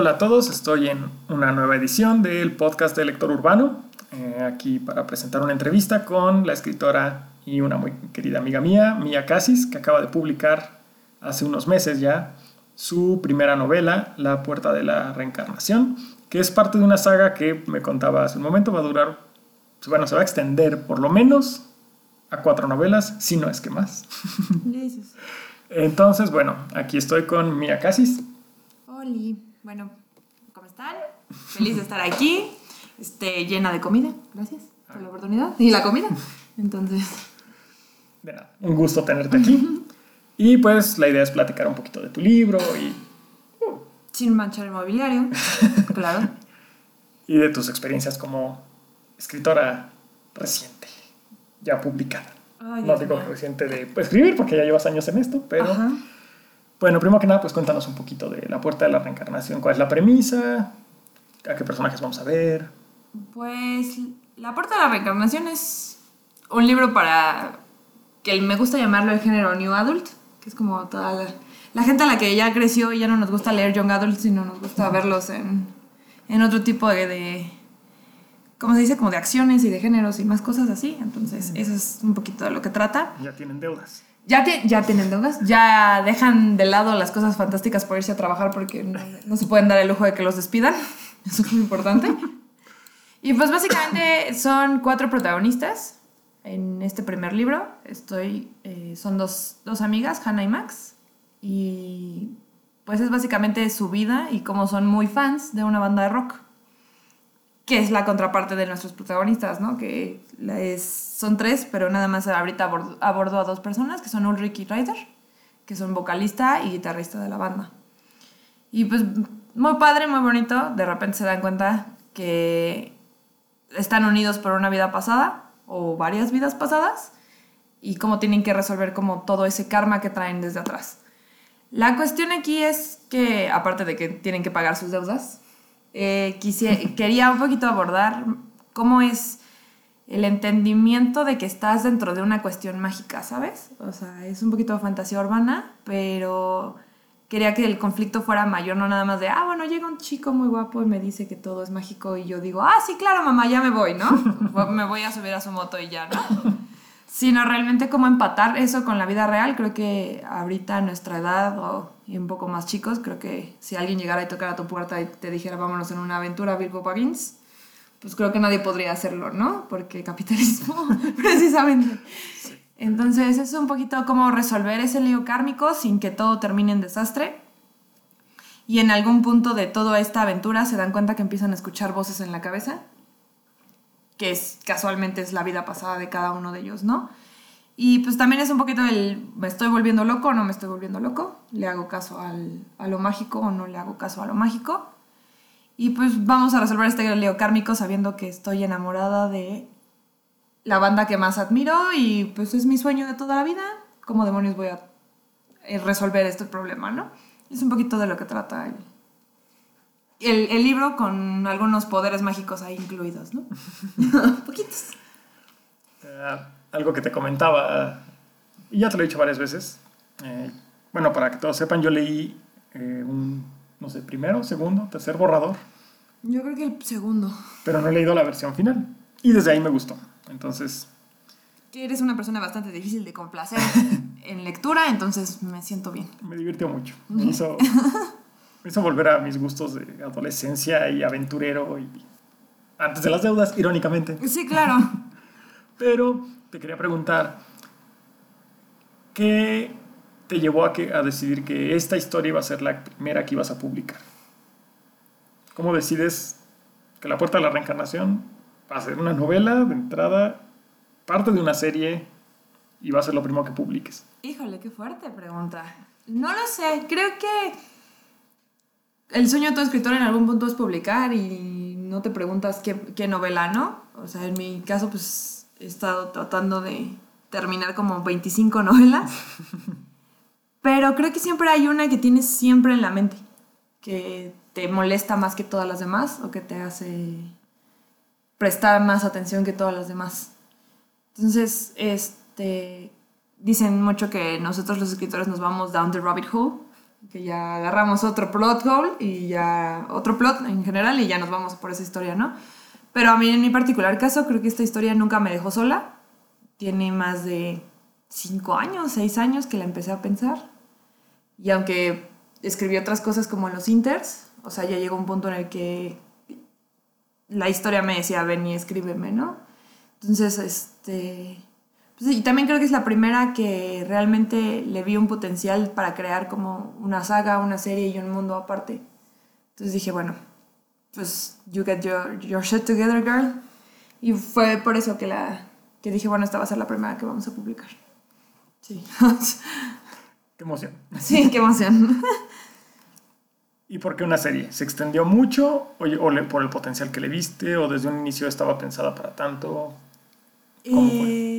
Hola a todos, estoy en una nueva edición del podcast de Lector Urbano, eh, aquí para presentar una entrevista con la escritora y una muy querida amiga mía, Mia Casis, que acaba de publicar hace unos meses ya su primera novela, La Puerta de la Reencarnación, que es parte de una saga que me contaba hace un momento, va a durar, bueno, se va a extender por lo menos a cuatro novelas, si no es que más. Entonces, bueno, aquí estoy con Mia Casis. Hola, bueno, ¿cómo están? Feliz de estar aquí, este, llena de comida, gracias por la oportunidad y la comida. Entonces... De nada, un gusto tenerte aquí. Y pues la idea es platicar un poquito de tu libro y... Sin manchar el mobiliario, claro. Y de tus experiencias como escritora reciente, ya publicada. no digo reciente de escribir porque ya llevas años en esto, pero... Bueno, primero que nada, pues cuéntanos un poquito de La Puerta de la Reencarnación. ¿Cuál es la premisa? ¿A qué personajes vamos a ver? Pues La Puerta de la Reencarnación es un libro para que me gusta llamarlo el género New Adult es como toda la, gente a la que ya creció y ya no nos gusta leer Young Adults, sino nos gusta verlos en, en otro tipo de, de, ¿cómo se dice? Como de acciones y de géneros y más cosas así. Entonces, eso es un poquito de lo que trata. Ya tienen deudas. Ya, ya tienen deudas, ya dejan de lado las cosas fantásticas por irse a trabajar porque no, no se pueden dar el lujo de que los despidan. Eso es muy importante. Y pues básicamente son cuatro protagonistas en este primer libro. Estoy, eh, son dos, dos, amigas, Hannah y Max, y pues es básicamente su vida y cómo son muy fans de una banda de rock, que es la contraparte de nuestros protagonistas, ¿no? Que es, son tres, pero nada más ahorita abordo, a dos personas, que son Ulrich y Ryder, que son vocalista y guitarrista de la banda. Y pues muy padre, muy bonito, de repente se dan cuenta que están unidos por una vida pasada o varias vidas pasadas y cómo tienen que resolver como todo ese karma que traen desde atrás. La cuestión aquí es que, aparte de que tienen que pagar sus deudas, eh, quería un poquito abordar cómo es el entendimiento de que estás dentro de una cuestión mágica, ¿sabes? O sea, es un poquito fantasía urbana, pero quería que el conflicto fuera mayor, no nada más de, ah, bueno, llega un chico muy guapo y me dice que todo es mágico y yo digo, ah, sí, claro, mamá, ya me voy, ¿no? me voy a subir a su moto y ya, ¿no? Sino realmente cómo empatar eso con la vida real. Creo que ahorita a nuestra edad o, y un poco más chicos, creo que si alguien llegara y tocara tu puerta y te dijera, vámonos en una aventura, Virgo Pagins, pues creo que nadie podría hacerlo, ¿no? Porque capitalismo, precisamente. Entonces es un poquito como resolver ese lío kármico sin que todo termine en desastre. Y en algún punto de toda esta aventura se dan cuenta que empiezan a escuchar voces en la cabeza, que es casualmente es la vida pasada de cada uno de ellos, ¿no? Y pues también es un poquito el, ¿me estoy volviendo loco o no me estoy volviendo loco? ¿Le hago caso a lo mágico o no le hago caso a lo mágico? Y pues vamos a resolver este lío kármico sabiendo que estoy enamorada de la banda que más admiro y pues es mi sueño de toda la vida. ¿Cómo demonios voy a eh, resolver este problema, no? Es un poquito de lo que trata el, el, libro con algunos poderes mágicos ahí incluidos, ¿no? Poquitos. Eh, algo que te comentaba, y ya te lo he dicho varias veces, eh, bueno, para que todos sepan, yo leí un, no sé, primero, segundo, tercer borrador. Yo creo que el segundo. Pero no he leído la versión final. Y desde ahí me gustó. Entonces... Que eres una persona bastante difícil de complacer en lectura, entonces me siento bien. Me divirtió mucho. Me hizo, me hizo volver a mis gustos de adolescencia y aventurero y antes de las deudas, irónicamente. Sí, claro. Pero te quería preguntar, ¿qué te llevó a, que, a decidir que esta historia iba a ser la primera que ibas a publicar? ¿Cómo decides que La Puerta de la Reencarnación va a ser una novela de entrada, parte de una serie y va a ser lo primero que publiques? Híjole, qué fuerte pregunta. No lo sé, creo que el sueño de todo escritor en algún punto es publicar y no te preguntas qué, qué novela, ¿no? O sea, en mi caso, pues he estado tratando de terminar como 25 novelas. Pero creo que siempre hay una que tienes siempre en la mente, que te molesta más que todas las demás o que te hace prestar más atención que todas las demás. Entonces, este, dicen mucho que nosotros los escritores nos vamos down the rabbit hole que ya agarramos otro plot hole y ya otro plot en general y ya nos vamos por esa historia, ¿no? Pero a mí en mi particular caso creo que esta historia nunca me dejó sola. Tiene más de cinco años, seis años que la empecé a pensar. Y aunque escribí otras cosas como los inters, o sea, ya llegó un punto en el que la historia me decía, ven y escríbeme, ¿no? Entonces, este... Pues, y también creo que es la primera que realmente le vi un potencial para crear como una saga, una serie y un mundo aparte. Entonces dije, bueno, pues you get your, your shit together, girl. Y fue por eso que, la, que dije, bueno, esta va a ser la primera que vamos a publicar. Sí. qué emoción. Sí, qué emoción. ¿Y por qué una serie? ¿Se extendió mucho o, o por el potencial que le viste o desde un inicio estaba pensada para tanto? ¿Cómo fue?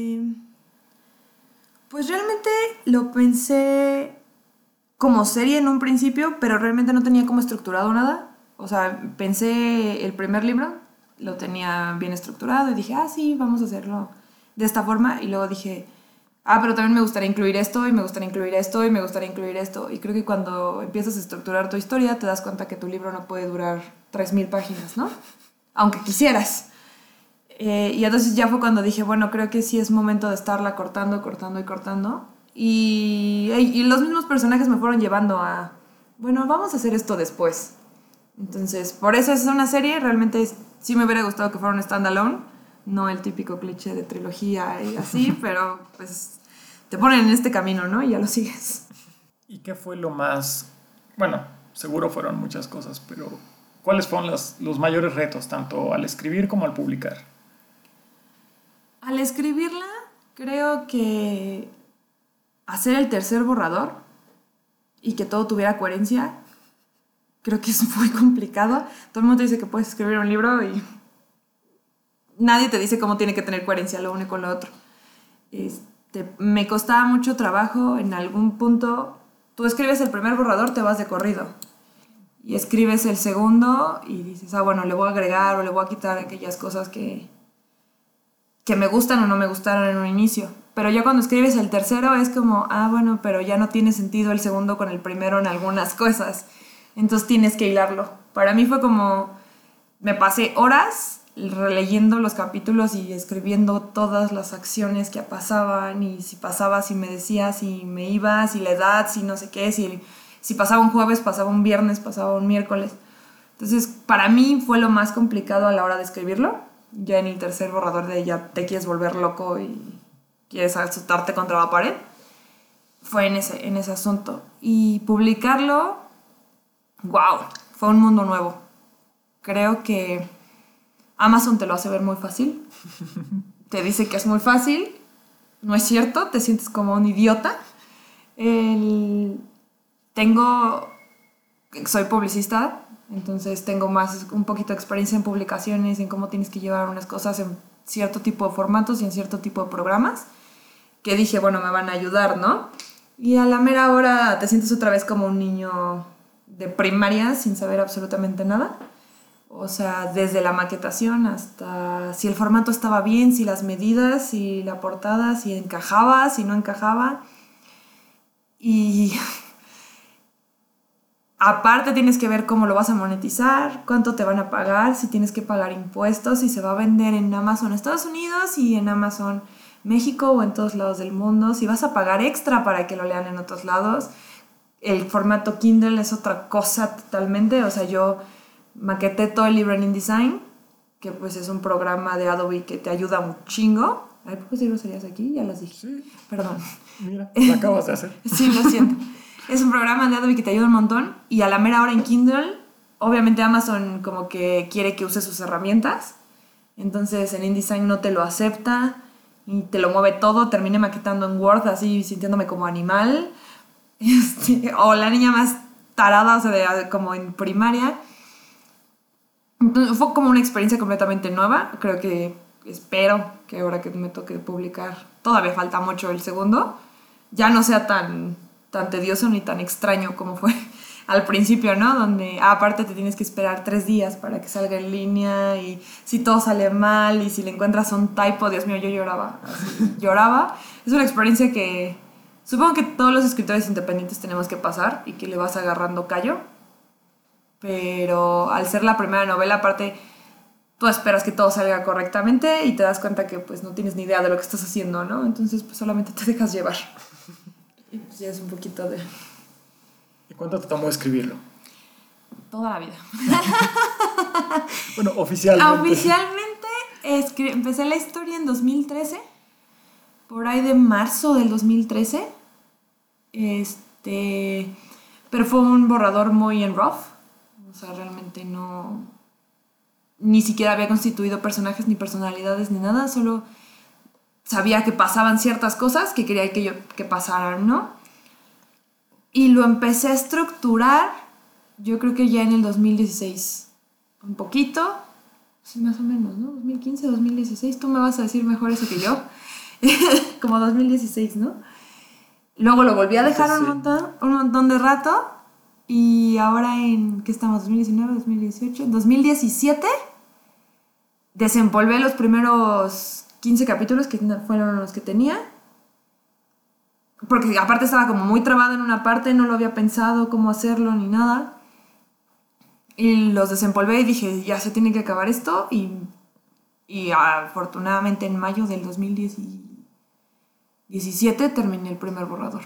Pues realmente lo pensé como serie en un principio, pero realmente no tenía como estructurado nada. O sea, pensé el primer libro, lo tenía bien estructurado y dije, ah, sí, vamos a hacerlo de esta forma. Y luego dije, ah, pero también me gustaría incluir esto y me gustaría incluir esto y me gustaría incluir esto. Y creo que cuando empiezas a estructurar tu historia te das cuenta que tu libro no puede durar 3.000 páginas, ¿no? Aunque quisieras. Eh, y entonces ya fue cuando dije, bueno, creo que sí es momento de estarla cortando, cortando y cortando. Y, y los mismos personajes me fueron llevando a, bueno, vamos a hacer esto después. Entonces, por eso es una serie, realmente sí me hubiera gustado que fuera un standalone, no el típico cliché de trilogía y así, pero pues te ponen en este camino, ¿no? Y ya lo sigues. ¿Y qué fue lo más, bueno, seguro fueron muchas cosas, pero ¿cuáles fueron los, los mayores retos, tanto al escribir como al publicar? Escribirla, creo que hacer el tercer borrador y que todo tuviera coherencia, creo que es muy complicado. Todo el mundo dice que puedes escribir un libro y nadie te dice cómo tiene que tener coherencia lo uno con lo otro. Este, me costaba mucho trabajo en algún punto. Tú escribes el primer borrador, te vas de corrido. Y escribes el segundo y dices, ah, bueno, le voy a agregar o le voy a quitar aquellas cosas que, que me gustan o no me gustaron en un inicio. Pero ya cuando escribes el tercero es como, ah, bueno, pero ya no tiene sentido el segundo con el primero en algunas cosas. Entonces tienes que hilarlo. Para mí fue como, me pasé horas releyendo los capítulos y escribiendo todas las acciones que pasaban y si pasaba, si me decía, si me iba, si la edad, si no sé qué, si, si pasaba un jueves, pasaba un viernes, pasaba un miércoles. Entonces, para mí fue lo más complicado a la hora de escribirlo ya en el tercer borrador de ya te quieres volver loco y quieres asustarte contra la pared, fue en ese, en ese asunto. Y publicarlo, wow, fue un mundo nuevo. Creo que Amazon te lo hace ver muy fácil. Te dice que es muy fácil. No es cierto, te sientes como un idiota. tengo, soy publicista, entonces tengo más, un poquito de experiencia en publicaciones, en cómo tienes que llevar unas cosas en cierto tipo de formatos y en cierto tipo de programas, que dije, bueno, me van a ayudar, ¿no? Y a la mera hora te sientes otra vez como un niño de primaria sin saber absolutamente nada. O sea, desde la maquetación hasta si el formato estaba bien, si las medidas, si la portada, si encajaba, si no encajaba. Y Aparte tienes que ver cómo lo vas a monetizar, cuánto te van a pagar, si tienes que pagar impuestos, si se va a vender en Amazon Estados Unidos y en Amazon México o en todos lados del mundo, si vas a pagar extra para que lo lean en otros lados. El formato Kindle es otra cosa totalmente, o sea, yo maqueté todo el libro en InDesign, que pues es un programa de Adobe que te ayuda un chingo. Ay, ¿por qué serías aquí? Ya las dije. Sí. Perdón. Mira, lo acabas de hacer. sí, lo siento. Es un programa de Adobe que te ayuda un montón y a la mera hora en Kindle, obviamente Amazon como que quiere que uses sus herramientas, entonces en InDesign no te lo acepta y te lo mueve todo, terminé maquetando en Word así sintiéndome como animal, este, o la niña más tarada, o sea, como en primaria. fue como una experiencia completamente nueva, creo que espero que ahora que me toque publicar, todavía falta mucho el segundo, ya no sea tan tan tedioso ni tan extraño como fue al principio, ¿no? Donde ah, aparte te tienes que esperar tres días para que salga en línea y si todo sale mal y si le encuentras un typo, Dios mío, yo lloraba, lloraba. Es una experiencia que Supongo que todos los escritores independientes tenemos que pasar y que le vas agarrando callo. Pero al ser la primera novela, aparte, tú esperas que todo salga correctamente y te das cuenta que pues no tienes ni idea de lo que estás haciendo, ¿no? Entonces pues solamente te dejas llevar. Y pues ya es un poquito de... ¿Y cuánto te tomó escribirlo? Toda la vida. bueno, oficialmente. Oficialmente empecé la historia en 2013, por ahí de marzo del 2013. Este, pero fue un borrador muy en rough. O sea, realmente no. Ni siquiera había constituido personajes ni personalidades ni nada, solo sabía que pasaban ciertas cosas que quería que, yo, que pasaran, ¿no? Y lo empecé a estructurar, yo creo que ya en el 2016, un poquito, sí, más o menos, ¿no? 2015, 2016, tú me vas a decir mejor eso que yo, como 2016, ¿no? Luego lo volví a dejar un, montón, un montón de rato y ahora en, ¿qué estamos? 2019, 2018, 2017 desempolvé los primeros 15 capítulos que fueron los que tenía. Porque aparte estaba como muy trabada en una parte, no lo había pensado cómo hacerlo ni nada. Y los desempolvé y dije, ya se tiene que acabar esto. Y, y afortunadamente en mayo del 2017 terminé el primer borrador.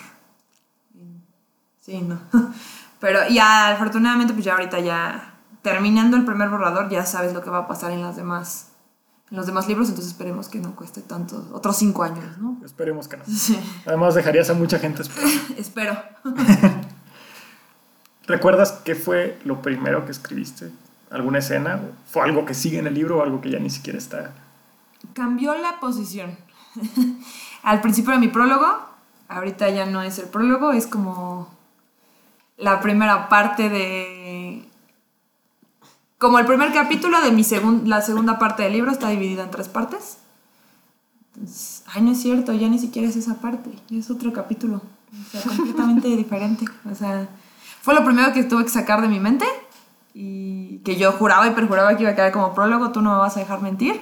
Sí, no. Pero ya afortunadamente pues ya ahorita ya terminando el primer borrador ya sabes lo que va a pasar en las demás en los demás libros, entonces esperemos que no cueste tanto, otros cinco años, ¿no? Esperemos que no. Sí. Además dejarías a mucha gente esperando. Espero. ¿Recuerdas qué fue lo primero que escribiste? ¿Alguna escena? ¿Fue algo que sigue en el libro o algo que ya ni siquiera está? Cambió la posición. Al principio de mi prólogo, ahorita ya no es el prólogo, es como la primera parte de como el primer capítulo de mi la segunda parte del libro está dividida en tres partes. ay, no es cierto, ya ni siquiera es esa parte, es otro capítulo. O sea, completamente diferente. O sea, fue lo primero que tuve que sacar de mi mente y que yo juraba y perjuraba que iba a quedar como prólogo, tú no me vas a dejar mentir.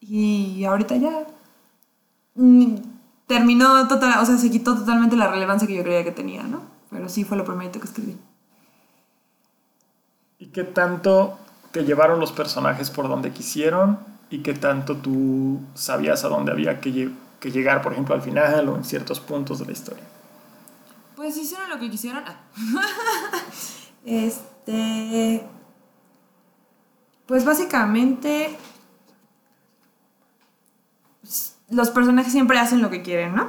Y ahorita ya mm, terminó total, o sea, se quitó totalmente la relevancia que yo creía que tenía, ¿no? Pero sí fue lo primero que escribí. ¿Y qué tanto te llevaron los personajes por donde quisieron? ¿Y qué tanto tú sabías a dónde había que, que llegar, por ejemplo, al final o en ciertos puntos de la historia? Pues hicieron lo que quisieron. Ah. este. Pues básicamente. Los personajes siempre hacen lo que quieren, ¿no?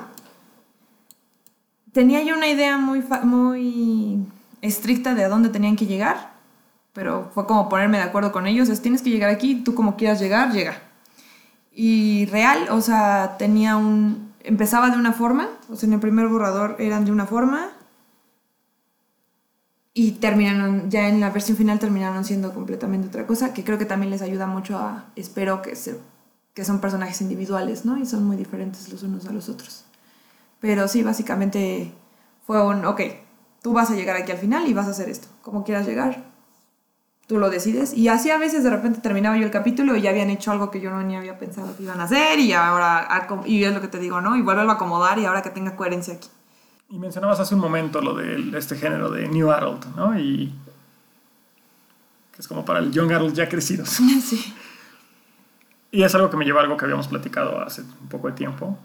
Tenía yo una idea muy, muy estricta de a dónde tenían que llegar pero fue como ponerme de acuerdo con ellos, es tienes que llegar aquí, tú como quieras llegar, llega. Y real, o sea, tenía un... Empezaba de una forma, o sea, en el primer borrador eran de una forma y terminaron, ya en la versión final terminaron siendo completamente otra cosa, que creo que también les ayuda mucho a, espero que, se, que son personajes individuales, ¿no? Y son muy diferentes los unos a los otros. Pero sí, básicamente fue un, ok, tú vas a llegar aquí al final y vas a hacer esto, como quieras llegar, tú lo decides. Y así a veces de repente terminaba yo el capítulo y ya habían hecho algo que yo no ni había pensado que iban a hacer y ahora, y es lo que te digo, ¿no? Y vuelvo a acomodar y ahora que tenga coherencia aquí. Y mencionabas hace un momento lo de este género de New Adult, ¿no? Y que es como para el Young Adult ya crecidos. Sí. Y es algo que me lleva a algo que habíamos platicado hace un poco de tiempo,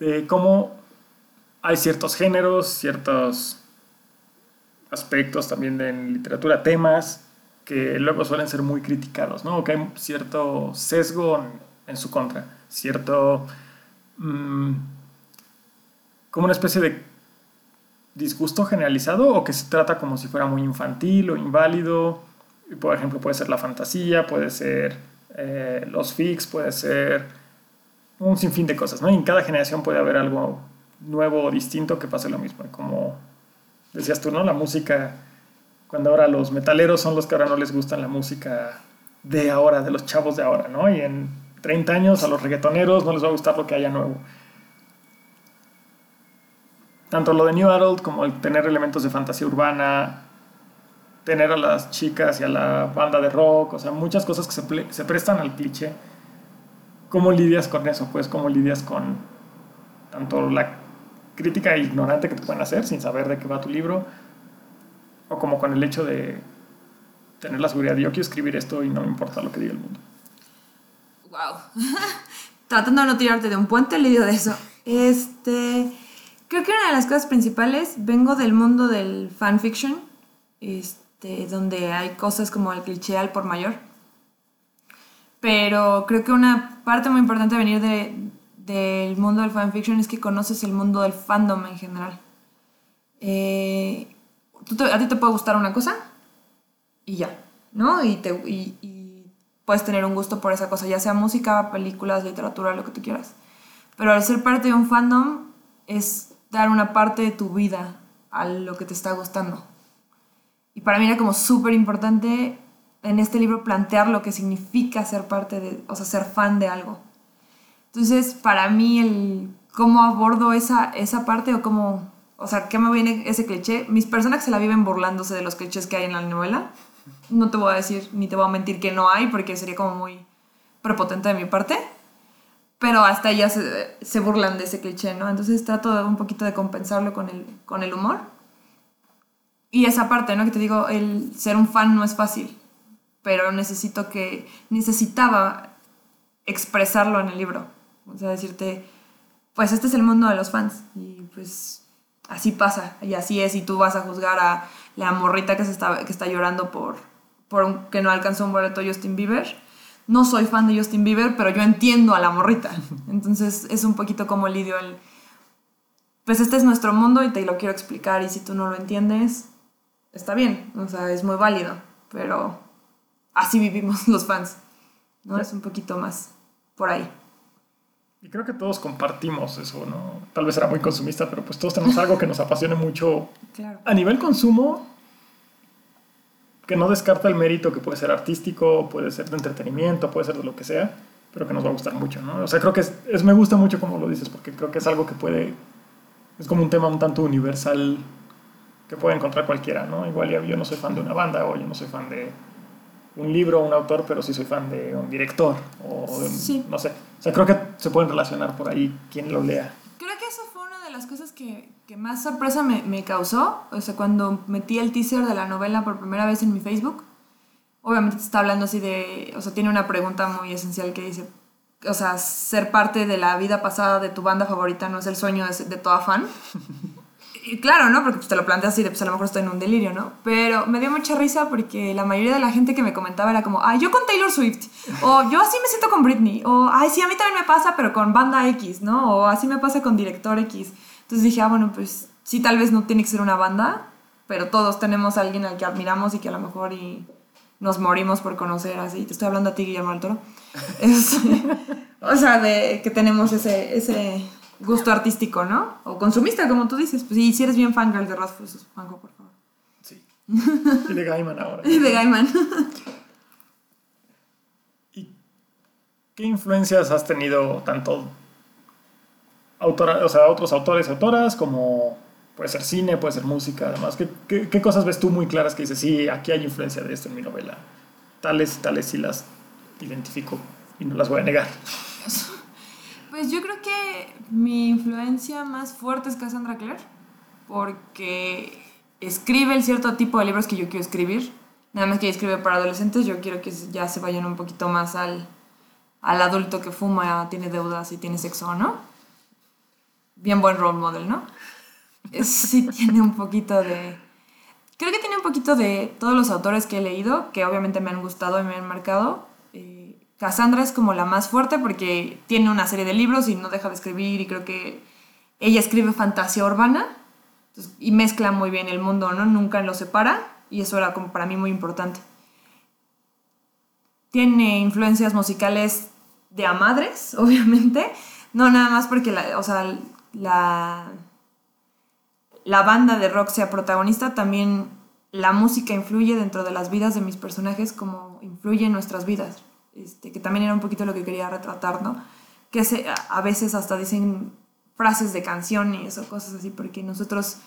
de cómo hay ciertos géneros, ciertos aspectos también en literatura, temas que luego suelen ser muy criticados, ¿no? que hay cierto sesgo en, su contra, cierto... Mm, como una especie de disgusto generalizado o que se trata como si fuera muy infantil o inválido. Por ejemplo, puede ser la fantasía, puede ser eh, los fics, puede ser un sinfín de cosas, ¿no? Y en cada generación puede haber algo nuevo o distinto que pase lo mismo. Como decías tú, ¿no? La música, cuando ahora los metaleros son los que ahora no les gustan la música de ahora, de los chavos de ahora, ¿no? Y en 30 años a los reggaetoneros no les va a gustar lo que haya nuevo. Tanto lo de New Adult como el tener elementos de fantasía urbana, tener a las chicas y a la banda de rock, o sea, muchas cosas que se, se prestan al cliché. ¿Cómo lidias con eso? Pues, ¿cómo lidias con tanto la crítica ignorante que te pueden hacer sin saber de qué va tu libro, o como con el hecho de tener la seguridad de yo quiero escribir esto y no me importa lo que diga el mundo. Wow. Tratando de no tirarte de un puente, le digo de eso. Este, creo que una de las cosas principales, vengo del mundo del fanfiction, este, donde hay cosas como el cliché al por mayor. Pero creo que una parte muy importante de venir de, del mundo del fanfiction es que conoces el mundo del fandom en general. Eh, a ti te puede gustar una cosa y ya, ¿no? Y, te, puedes tener un gusto por esa cosa, ya sea música, películas, literatura, lo que tú quieras. Pero al ser parte de un fandom es dar una parte de tu vida a lo que te está gustando. Y para mí era como súper importante en este libro plantear lo que significa ser parte de, o sea, ser fan de algo. Entonces, para mí el cómo abordo esa, esa parte o cómo o sea, ¿qué me viene ese cliché? Mis personajes se la viven burlándose de los clichés que hay en la novela. No te voy a decir, ni te voy a mentir que no hay, porque sería como muy prepotente de mi parte. Pero hasta ellas se, se burlan de ese cliché, ¿no? Entonces trato de un poquito de compensarlo con el, con el humor. Y esa parte, ¿no? Que te digo, el ser un fan no es fácil, pero necesito que, necesitaba expresarlo en el libro. O sea, decirte, pues este es el mundo de los fans. Y pues así pasa y así es y tú vas a juzgar a la morrita que, se está, que está llorando por, por que no alcanzó un boleto Justin Bieber. No soy fan de Justin Bieber, pero yo entiendo a la morrita. Entonces es un poquito como lidio el... Pues este es nuestro mundo y te lo quiero explicar y si tú no lo entiendes, está bien, o sea, es muy válido, pero así vivimos los fans, ¿no? Es un poquito más por ahí. Y creo que todos compartimos eso, ¿no? Tal vez era muy consumista, pero pues todos tenemos algo que nos apasione mucho. A nivel consumo, que no descarta el mérito que puede ser artístico, puede ser de entretenimiento, puede ser de lo que sea, pero que nos va a gustar mucho, ¿no? O sea, creo que es, me gusta mucho como lo dices, porque creo que es algo que puede, es como un tema un tanto universal que puede encontrar cualquiera, ¿no? Igual yo no soy fan de una banda o yo no soy fan de un libro o un autor, pero sí soy fan de un director o no sé. O sea, creo que se pueden relacionar por ahí quien lo lea. Creo que eso fue una de las cosas que, que más sorpresa me, me, causó. O sea, cuando metí el teaser de la novela por primera vez en mi Facebook, obviamente está hablando así de, o sea, tiene una pregunta muy esencial que dice, o sea, ser parte de la vida pasada de tu banda favorita no es el sueño de, de toda fan. y claro, ¿no? Porque pues, te lo planteas así, de, pues a lo mejor estoy en un delirio, ¿no? Pero me dio mucha risa porque la mayoría de la gente que me comentaba era como, ay, yo con Taylor Swift, o yo así me siento con Britney, o ay, sí, a mí también me pasa, pero con banda X, ¿no? O así me pasa con director X. Entonces dije, ah, bueno, pues sí, tal vez no tiene que ser una banda, pero todos tenemos alguien al que admiramos y que a lo mejor y nos morimos por conocer así. Te estoy hablando a ti, Guillermo del Toro. o sea, de que tenemos ese, ese gusto artístico, ¿no? O consumista, como tú dices. Pues, y si eres bien fangirl de Ross, pues fango, por favor. Sí. Y de Gaiman ahora. y de Gaiman. ¿Y qué influencias has tenido tanto autora, o sea, otros autores y autoras como puede ser cine, puede ser música, además? ¿Qué, qué, cosas ves tú muy claras que dices, sí, aquí hay influencia de esto en mi novela? Tales, tales sí las identifico y no las voy a negar. Pues yo creo que mi influencia más fuerte es Cassandra Clare, porque escribe el cierto tipo de libros que yo quiero escribir. Nada más que ella escribe para adolescentes, yo quiero que ya se vayan un poquito más al, al adulto que fuma, tiene deudas y tiene sexo, ¿no? Bien buen role model, ¿no? sí tiene un poquito de... Creo que tiene un poquito de todos los autores que he leído, que obviamente me han gustado y me han marcado. Cassandra es como la más fuerte porque tiene una serie de libros y no deja de escribir y creo que ella escribe fantasía urbana y mezcla muy bien el mundo, ¿no? Nunca lo separa y eso era como para mí muy importante. Tiene influencias musicales de a madres, obviamente, no nada más porque la, o sea, la, la banda de rock sea protagonista, también la música influye dentro de las vidas de mis personajes como influye en nuestras vidas. Este, que también era un poquito lo que quería retratar, ¿no? Que se, a veces hasta dicen frases de canciones o cosas así, porque nosotros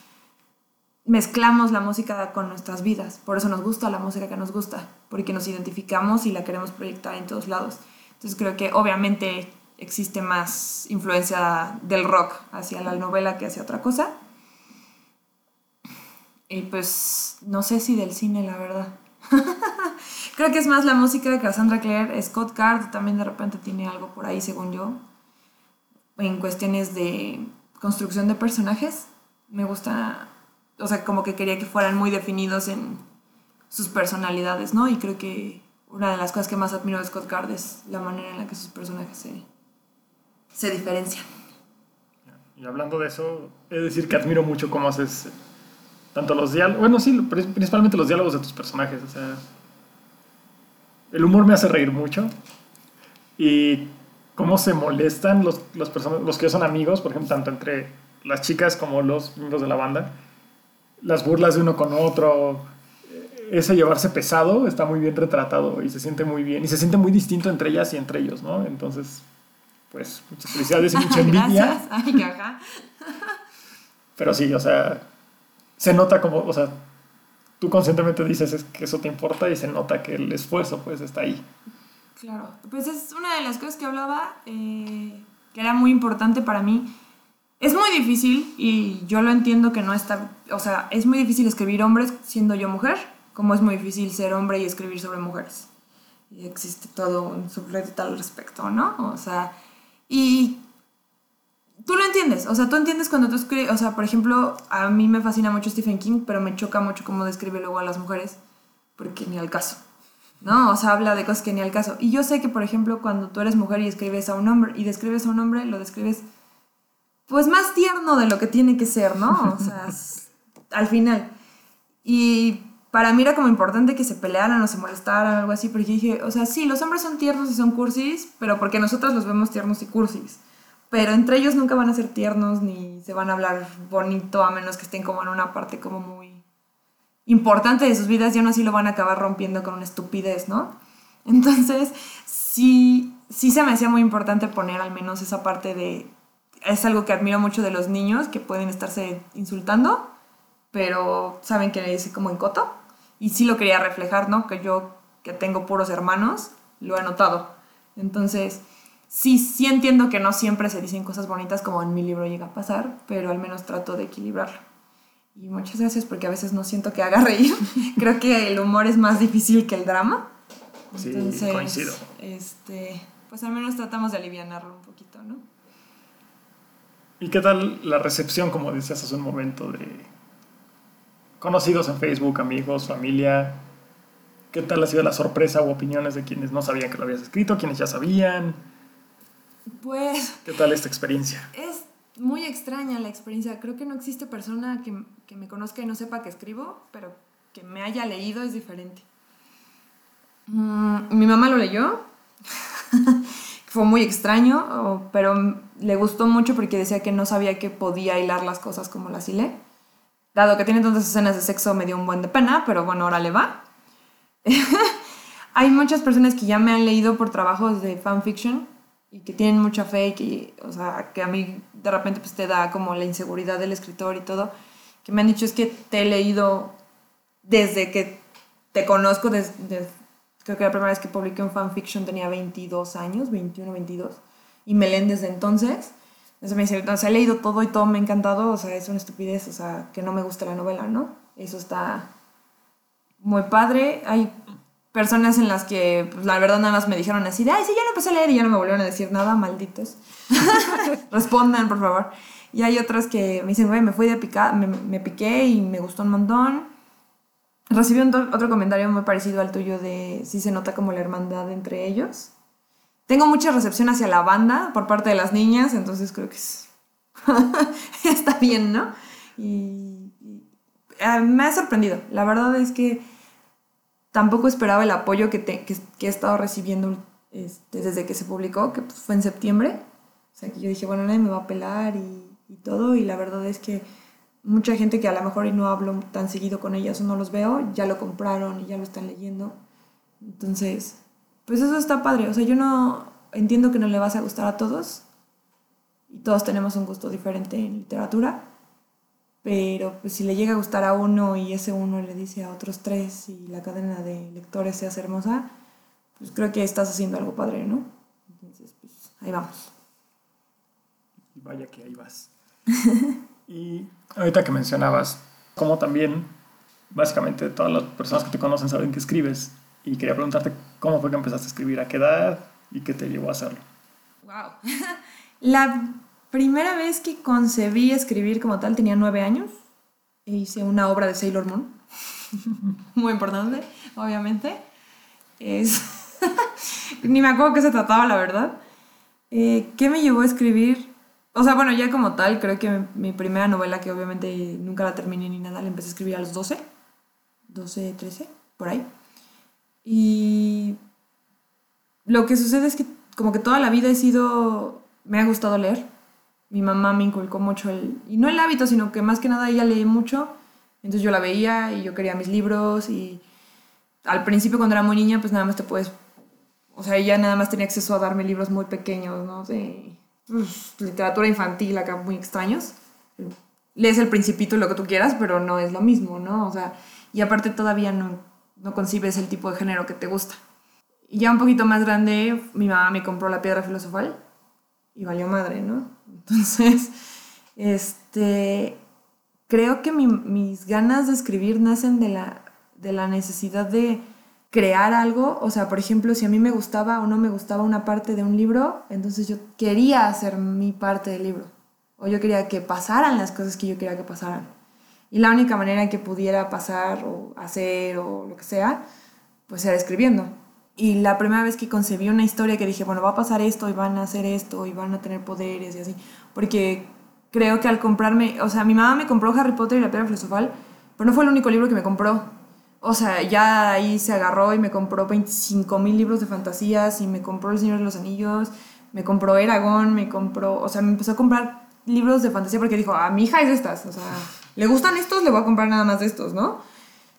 mezclamos la música con nuestras vidas, por eso nos gusta la música que nos gusta, porque nos identificamos y la queremos proyectar en todos lados. Entonces creo que obviamente existe más influencia del rock hacia la novela que hacia otra cosa. Y pues no sé si del cine, la verdad. Creo que es más la música de Cassandra Clare. Scott Card también de repente tiene algo por ahí, según yo. En cuestiones de construcción de personajes. Me gusta, o sea, como que quería que fueran muy definidos en sus personalidades, ¿no? Y creo que una de las cosas que más admiro de Scott Card es la manera en la que sus personajes se, se diferencian. Y hablando de eso, es decir que admiro mucho cómo haces tanto los diálogos, bueno, sí, principalmente los diálogos de tus personajes, o sea, el humor me hace reír mucho y cómo se molestan los, los, los que son amigos, por ejemplo, tanto entre las chicas como los miembros de la banda, las burlas de uno con otro, ese llevarse pesado está muy bien retratado y se siente muy bien y se siente muy distinto entre ellas y entre ellos, ¿no? Entonces, pues muchas felicidades y mucha envidia. Pero sí, o sea, se nota como, o sea, tú conscientemente dices que eso te importa y se nota que el esfuerzo pues está ahí. Claro, pues es una de las cosas que hablaba, eh, que era muy importante para mí. Es muy difícil y yo lo entiendo que no está, o sea, es muy difícil escribir hombres siendo yo mujer, como es muy difícil ser hombre y escribir sobre mujeres. Y existe todo un subreddit al respecto, ¿no? O sea, y tú lo entiendes, o sea, tú entiendes cuando tú escribes, o sea, por ejemplo, a mí me fascina mucho Stephen King, pero me choca mucho cómo describe luego a las mujeres, porque ni al caso, ¿no? O sea, habla de cosas que ni al caso. Y yo sé que, por ejemplo, cuando tú eres mujer y escribes a un hombre, y describes a un hombre, lo describes, pues, más tierno de lo que tiene que ser, ¿no? O sea, al final. Y para mí era como importante que se pelearan o se molestaran o algo así, porque dije, o sea, sí, los hombres son tiernos y son cursis, pero porque nosotros los vemos tiernos y cursis pero entre ellos nunca van a ser tiernos ni se van a hablar bonito a menos que estén como en una parte como muy importante de sus vidas y aún así lo van a acabar rompiendo con una estupidez, ¿no? Entonces, sí, sí se me hacía muy importante poner al menos esa parte de... Es algo que admiro mucho de los niños, que pueden estarse insultando, pero saben que es como en coto. Y sí lo quería reflejar, ¿no? Que yo, que tengo puros hermanos, lo he notado. Entonces, sí, sí entiendo que no siempre se dicen cosas bonitas como en mi libro llega a pasar, pero al menos trato de equilibrarlo. Y muchas gracias porque a veces no siento que haga reír. Creo que el humor es más difícil que el drama. Sí, coincido. Este, pues al menos tratamos de aliviarlo un poquito, ¿no? ¿Y qué tal la recepción, como decías hace un momento, de conocidos en Facebook, amigos, familia? ¿Qué tal ha sido la sorpresa o opiniones de quienes no sabían que lo habías escrito, quienes ya sabían? Pues... ¿Qué tal esta experiencia? Es muy extraña la experiencia. Creo que no existe persona que, que me conozca y no sepa que escribo, pero que me haya leído es diferente. Mm, mi mamá lo leyó. Fue muy extraño, pero le gustó mucho porque decía que no sabía que podía hilar las cosas como las hilé. Dado que tiene tantas escenas de sexo, me dio un buen de pena, pero bueno, ahora le va. Hay muchas personas que ya me han leído por trabajos de fanfiction y que tienen mucha fe y que, o sea, que a mí de repente pues te da como la inseguridad del escritor y todo, que me han dicho es que te he leído desde que te conozco, desde, creo que la primera vez que publiqué un fanfiction tenía 22 años, 21, 22, y me leen desde entonces. Entonces me dice, entonces he leído todo y todo me ha encantado, o sea, es una estupidez, o sea, que no me gusta la novela, ¿no? Eso está muy padre. Hay personas en las que pues, la verdad nada más me dijeron así de, ay, sí, ya no empecé a leer y ya no me volvieron a decir nada, malditos. Respondan, por favor. Y hay otras que me dicen, güey, me fui de picar, me, me, piqué y me gustó un montón. Recibí un otro comentario muy parecido al tuyo de si se nota como la hermandad entre ellos. Tengo mucha recepción hacia la banda por parte de las niñas, entonces creo que es... está bien, ¿no? Y, y eh, me ha sorprendido. La verdad es que tampoco esperaba el apoyo que, que, he estado recibiendo este, desde que se publicó, que pues, fue en septiembre. O sea, que yo dije, bueno, nadie me va a pelar y, y, todo. Y la verdad es que mucha gente que a lo mejor no hablo tan seguido con ellas o no los veo, ya lo compraron y ya lo están leyendo. Entonces, pues eso está padre. O sea, yo no entiendo que no le vas a gustar a todos. Y todos tenemos un gusto diferente en literatura pero pues si le llega a gustar a uno y ese uno le dice a otros tres y la cadena de lectores se hace hermosa, pues creo que estás haciendo algo padre, ¿no? Entonces, pues ahí vamos. Y vaya que ahí vas. y ahorita que mencionabas, como también básicamente todas las personas que te conocen saben que escribes. Y quería preguntarte cómo fue que empezaste a escribir, a qué edad y qué te llevó a hacerlo. Wow. La primera vez que concebí escribir como tal tenía nueve años. E hice una obra de Sailor Moon. Muy importante, obviamente. Es... Ni me acuerdo qué se trataba, la verdad. Eh, ¿Qué me llevó a escribir? O sea, bueno, ya como tal, creo que mi, primera novela, que obviamente nunca la terminé ni nada, la empecé a escribir a los 12, 12, 13, por ahí. Y lo que sucede es que como que toda la vida he sido, me ha gustado leer. Mi mamá me inculcó mucho el, y no el hábito, sino que más que nada ella lee mucho. Entonces yo la veía y yo quería mis libros y al principio cuando era muy niña pues nada más te puedes, o sea, ella nada más tenía acceso a darme libros muy pequeños, ¿no? De pues, literatura infantil acá muy extraños. Lees el principito lo que tú quieras, pero no es lo mismo, ¿no? O sea, y aparte todavía no, no concibes el tipo de género que te gusta. Y ya un poquito más grande, mi mamá me compró la piedra filosofal y valió madre, ¿no? Entonces, este, creo que mis ganas de escribir nacen de la, de la necesidad de crear algo. O sea, por ejemplo, si a mí me gustaba o no me gustaba una parte de un libro, entonces yo quería hacer mi parte del libro. O yo quería que pasaran las cosas que yo quería que pasaran. Y la única manera en que pudiera pasar o hacer o lo que sea, pues era escribiendo. Y la primera vez que concebí una historia que dije, bueno, va a pasar esto y van a hacer esto y van a tener poderes y así. Porque creo que al comprarme, o sea, mi mamá me compró Harry Potter y la piedra filosofal, pero no fue el único libro que me compró. O sea, ya ahí se agarró y me compró 25 mil libros de fantasías y me compró El Señor de los Anillos, me compró Eragon, me compró, o sea, me empezó a comprar libros de fantasía porque dijo, a mi hija es de estas, o sea, le gustan estos, le voy a comprar nada más de estos, ¿no?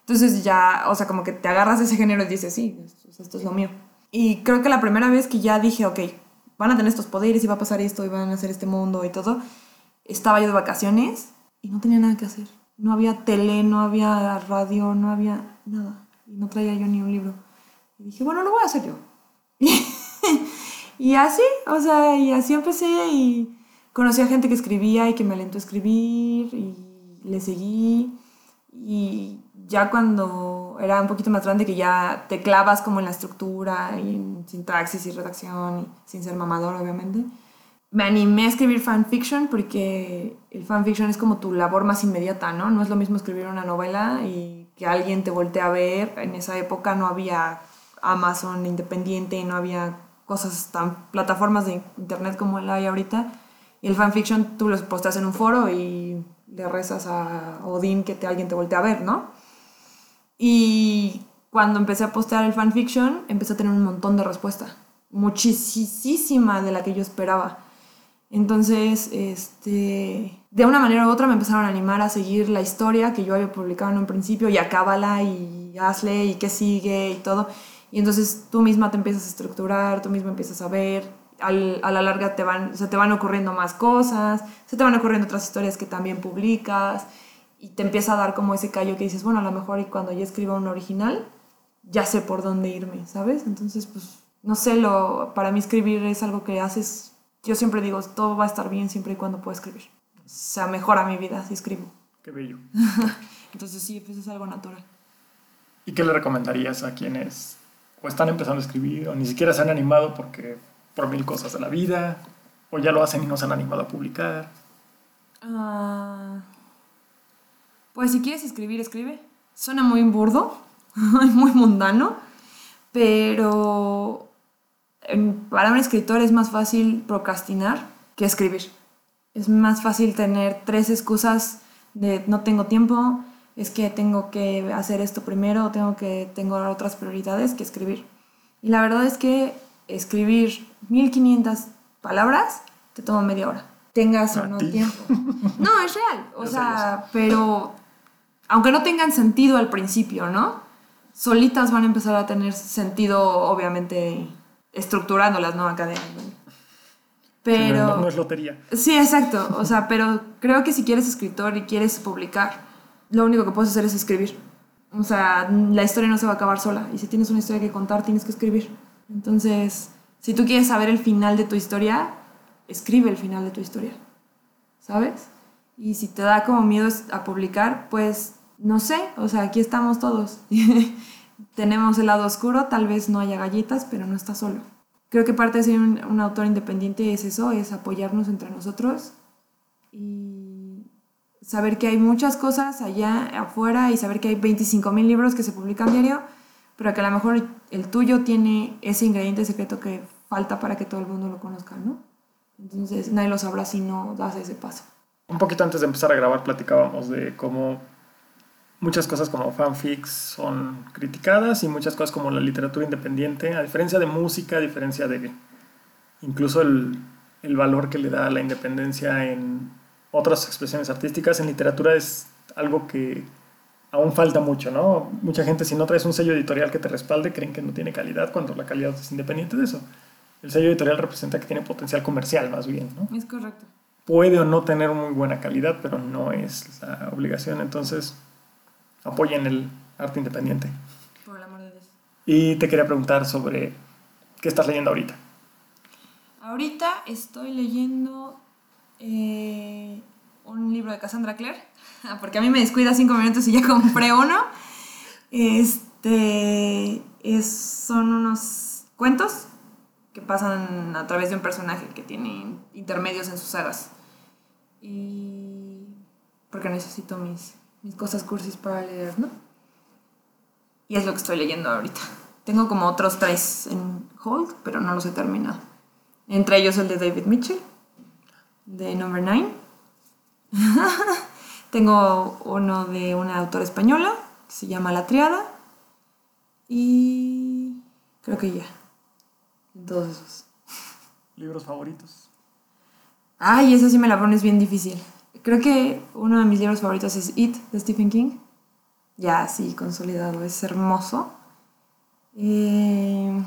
Entonces ya, o sea, como que te agarras ese género y dices, sí, esto, es lo mío. Y creo que la primera vez que ya dije, ok, van a tener estos poderes y va a pasar esto y van a hacer este mundo y todo, estaba yo de vacaciones y no tenía nada que hacer. No había tele, no había radio, no había nada. Y no traía yo ni un libro. Y dije, bueno, lo voy a hacer yo. y así, o sea, y así empecé y conocí a gente que escribía y que me alentó a escribir y le seguí y ya cuando era un poquito más grande que ya te clavas como en la estructura y en sintaxis y redacción y sin ser mamador obviamente me animé a escribir fanfiction porque el fanfiction es como tu labor más inmediata, ¿no? No es lo mismo escribir una novela y que alguien te voltee a ver. En esa época no había Amazon independiente, no había cosas tan plataformas de internet como la hay ahorita. Y el fanfiction tú lo posteas en un foro y le rezas a Odín que te, alguien te voltee a ver, ¿no? Y cuando empecé a postear el fanfiction, empecé a tener un montón de respuesta. Muchísima de la que yo esperaba. Entonces, este, de una manera u otra me empezaron a animar a seguir la historia que yo había publicado en un principio y acábala y hazle y qué sigue y todo. Y entonces tú misma te empiezas a estructurar, tú misma empiezas a ver a la larga te van, se te van ocurriendo más cosas, se te van ocurriendo otras historias que también publicas y te empieza a dar como ese callo que dices, bueno, a lo mejor y cuando yo escriba un original, ya sé por dónde irme, ¿sabes? Entonces, pues, no sé, lo, para mí escribir es algo que haces, yo siempre digo, todo va a estar bien siempre y cuando pueda escribir. O sea, mejora mi vida si escribo. Qué bello. Entonces sí, pues es algo natural. ¿Y qué le recomendarías a quienes o están empezando a escribir o ni siquiera se han animado porque por mil cosas de la vida, o ya lo hacen y no se han animado a publicar. Ah, pues si quieres escribir, escribe. Suena muy burdo, muy mundano, pero para un escritor es más fácil procrastinar que escribir. Es más fácil tener tres excusas de no tengo tiempo, es que tengo que hacer esto primero, tengo que tengo otras prioridades que escribir. Y la verdad es que escribir 1500 palabras te toma media hora. Tengas o no tiempo. No, es real. O sea, pero aunque no tengan sentido al principio, ¿no? Solitas van a empezar a tener sentido, obviamente, estructurándolas, ¿no? Acá de Pero... no, es lotería. Sí, exacto. O sea, pero creo que si quieres escritor y quieres publicar, lo único que puedes hacer es escribir. O sea, la historia no se va a acabar sola. Y si tienes una historia que contar, tienes que escribir. Entonces, Si tú quieres saber el final de tu historia, escribe el final de tu historia, ¿sabes? Y si te da como miedo a publicar, pues no sé, o sea, aquí estamos todos. Tenemos el lado oscuro, tal vez no haya galletas, pero no está solo. Creo que parte de ser un, autor independiente es eso, es apoyarnos entre nosotros y saber que hay muchas cosas allá afuera y saber que hay 25 mil libros que se publican diario, pero que a lo mejor el tuyo tiene ese ingrediente secreto que falta para que todo el mundo lo conozca, ¿no? Entonces nadie lo sabrá si no das ese paso. Un poquito antes de empezar a grabar platicábamos de cómo muchas cosas como fanfics son criticadas y muchas cosas como la literatura independiente, a diferencia de música, a diferencia de incluso el, el valor que le da a la independencia en otras expresiones artísticas, en literatura es algo que aún falta mucho, ¿no? Mucha gente si no traes un sello editorial que te respalde creen que no tiene calidad cuando la calidad es independiente de eso. El sello editorial representa que tiene potencial comercial más bien, ¿no? Es correcto. Puede o no tener muy buena calidad, pero no es la obligación, entonces apoyen el arte independiente. Por el amor de Dios. Y te quería preguntar sobre qué estás leyendo ahorita. Ahorita estoy leyendo eh, un libro de Cassandra Clare, porque a mí me descuida cinco minutos y ya compré uno. Este es, son unos cuentos que pasan a través de un personaje que tiene intermedios en sus sagas. Y porque necesito mis, mis cosas cursis para leer, ¿no? Y es lo que estoy leyendo ahorita. Tengo como otros tres en hold, pero no los he terminado. Entre ellos el de David Mitchell, de Number 9. Tengo uno de una autora española, que se llama La Triada. Y creo que ya. Todos esos. ¿Libros favoritos? Ay, eso sí me la pones bien difícil. Creo que uno de mis libros favoritos es It, de Stephen King. Ya, sí, consolidado. Es hermoso. Eh,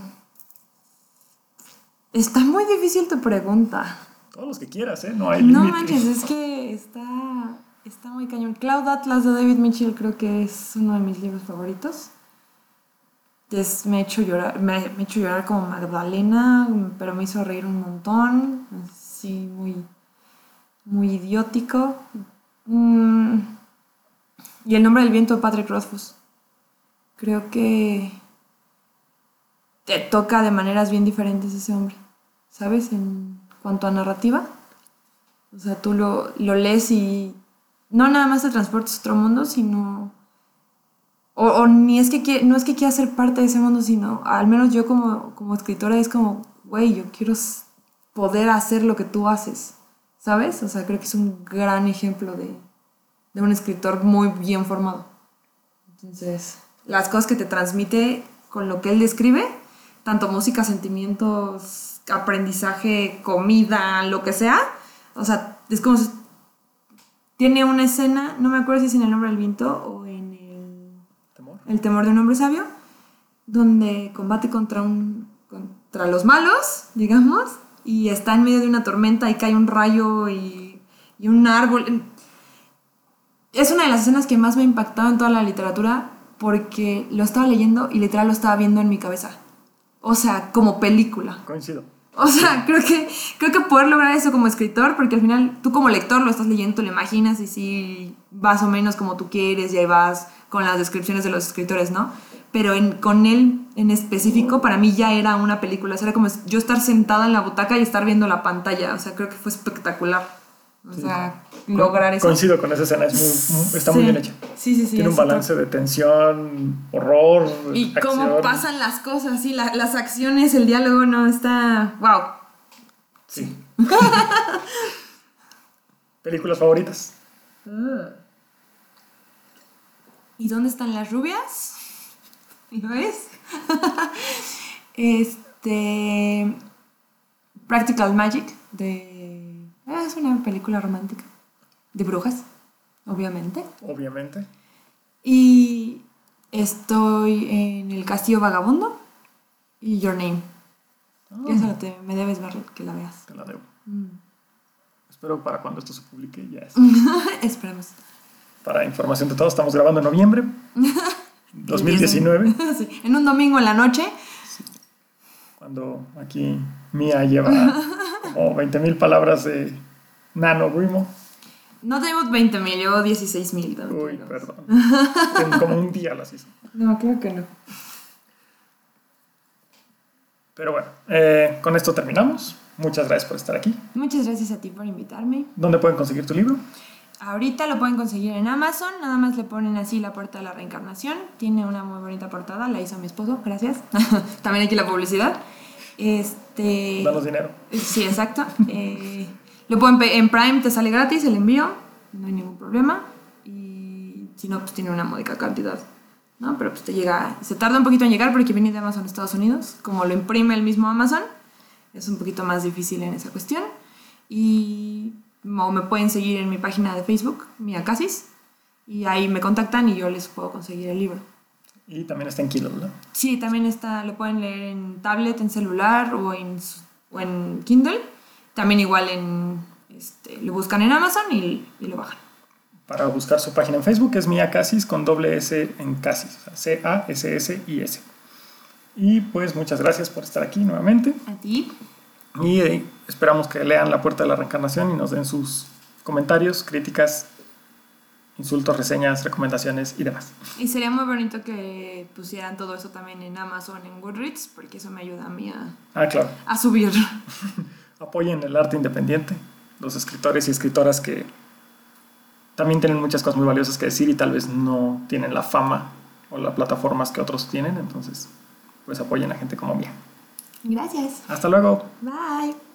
Está muy difícil tu pregunta. Todos los que quieras, ¿eh? No hay No manches, es que está, está muy cañón. Cloud Atlas de David Mitchell creo que es uno de mis libros favoritos. Es, me, ha hecho llorar, me, me ha hecho llorar como Magdalena, pero me hizo reír un montón. Así, muy, muy idiótico. Mm, Y El nombre del viento de Patrick Rothfuss. Creo que te toca de maneras bien diferentes ese hombre, ¿sabes? En cuanto a narrativa. O sea, tú lo, lo lees y no nada más te transportas a otro mundo, sino... O, ni es que no es que quiera ser parte de ese mundo, sino al menos yo como, como escritora es como, güey, yo quiero poder hacer lo que tú haces, ¿sabes? O sea, creo que es un gran ejemplo de, de un escritor muy bien formado. Entonces, las cosas que te transmite con lo que él describe, tanto música, sentimientos, aprendizaje, comida, lo que sea, o sea, es como si- tiene una escena, no me acuerdo si es en El nombre del viento o en el, Temor. el temor de un hombre sabio, donde combate contra un contra los malos, digamos, y está en medio de una tormenta y cae un rayo y, y un árbol. Es una de las escenas que más me ha impactado en toda la literatura porque lo estaba leyendo y literal lo estaba viendo en mi cabeza. O sea, como película. Coincido. O sea, creo que, creo que poder lograr eso como escritor, porque al final tú como lector lo estás leyendo, lo imaginas y sí, vas o menos como tú quieres y ahí vas con las descripciones de los escritores, ¿no? Pero en, con él en específico, para mí ya era una película, o sea, era como yo estar sentada en la butaca y estar viendo la pantalla, o sea, creo que fue espectacular. O sea, lograr eso. Coincido con esa escena, es muy, muy- está muy bien hecha. Sí, sí, sí. Tiene un es balance de tensión, horror, Y cómo acción. pasan las cosas, sí, la- las acciones, el diálogo, no, está... ¡Wow! Sí. ¿Películas favoritas? ¿Y dónde están las rubias? ¿Lo ves? este. Practical Magic de. Es una película romántica. De brujas, obviamente. Obviamente. Y estoy en El Castillo Vagabundo y Your Name. Ah, te, me debes ver que la veas. te la debo. Mm. Espero para cuando esto se publique ya es. Esperemos. Para información de todos, estamos grabando en noviembre 2019. Sí, En un domingo en la noche. Cuando aquí Mía lleva como 20.000 palabras de Nano Grimo. No tengo 20.000, llevo 16.000. Uy, perdón. como un día las hizo. No, creo que no. Pero bueno, eh, con esto terminamos. Muchas gracias por estar aquí. Muchas gracias a ti por invitarme. ¿Dónde pueden conseguir tu libro? Ahorita lo pueden conseguir en Amazon, nada más le ponen así la puerta de la reencarnación. Tiene una muy bonita portada, la hizo mi esposo, gracias. También aquí la publicidad. Este. Danos dinero. Sí, exacto. eh, lo pueden en Prime, te sale gratis el envío, no hay ningún problema. Y si no, pues tiene una módica cantidad. ¿no? Pero pues te llega, se tarda un poquito en llegar porque viene de Amazon Estados Unidos, como lo imprime el mismo Amazon, es un poquito más difícil en esa cuestión. Y o me pueden seguir en mi página de Facebook, Mia Casis, y ahí me contactan y yo les puedo conseguir el libro. Y también está en Kindle, ¿no? Sí, también está, lo pueden leer en tablet, en celular o en, o en Kindle. También igual en, este, lo buscan en Amazon y, y, lo bajan. Para buscar su página en Facebook es Mia Casis con doble S en Casis, C-A-S-S-I-S. Y pues muchas gracias por estar aquí nuevamente. A ti. Y eh, esperamos que lean La Puerta de la Reencarnación y nos den sus comentarios, críticas, insultos, reseñas, recomendaciones y demás. Y sería muy bonito que pusieran todo eso también en Amazon, en Goodreads, porque eso me ayuda a mí a, ah, claro. a subir. Apoyen el arte independiente, los escritores y escritoras que también tienen muchas cosas muy valiosas que decir y tal vez no tienen la fama o las plataformas que otros tienen, entonces pues apoyen a gente como mía. Gracias. Hasta luego. Bye.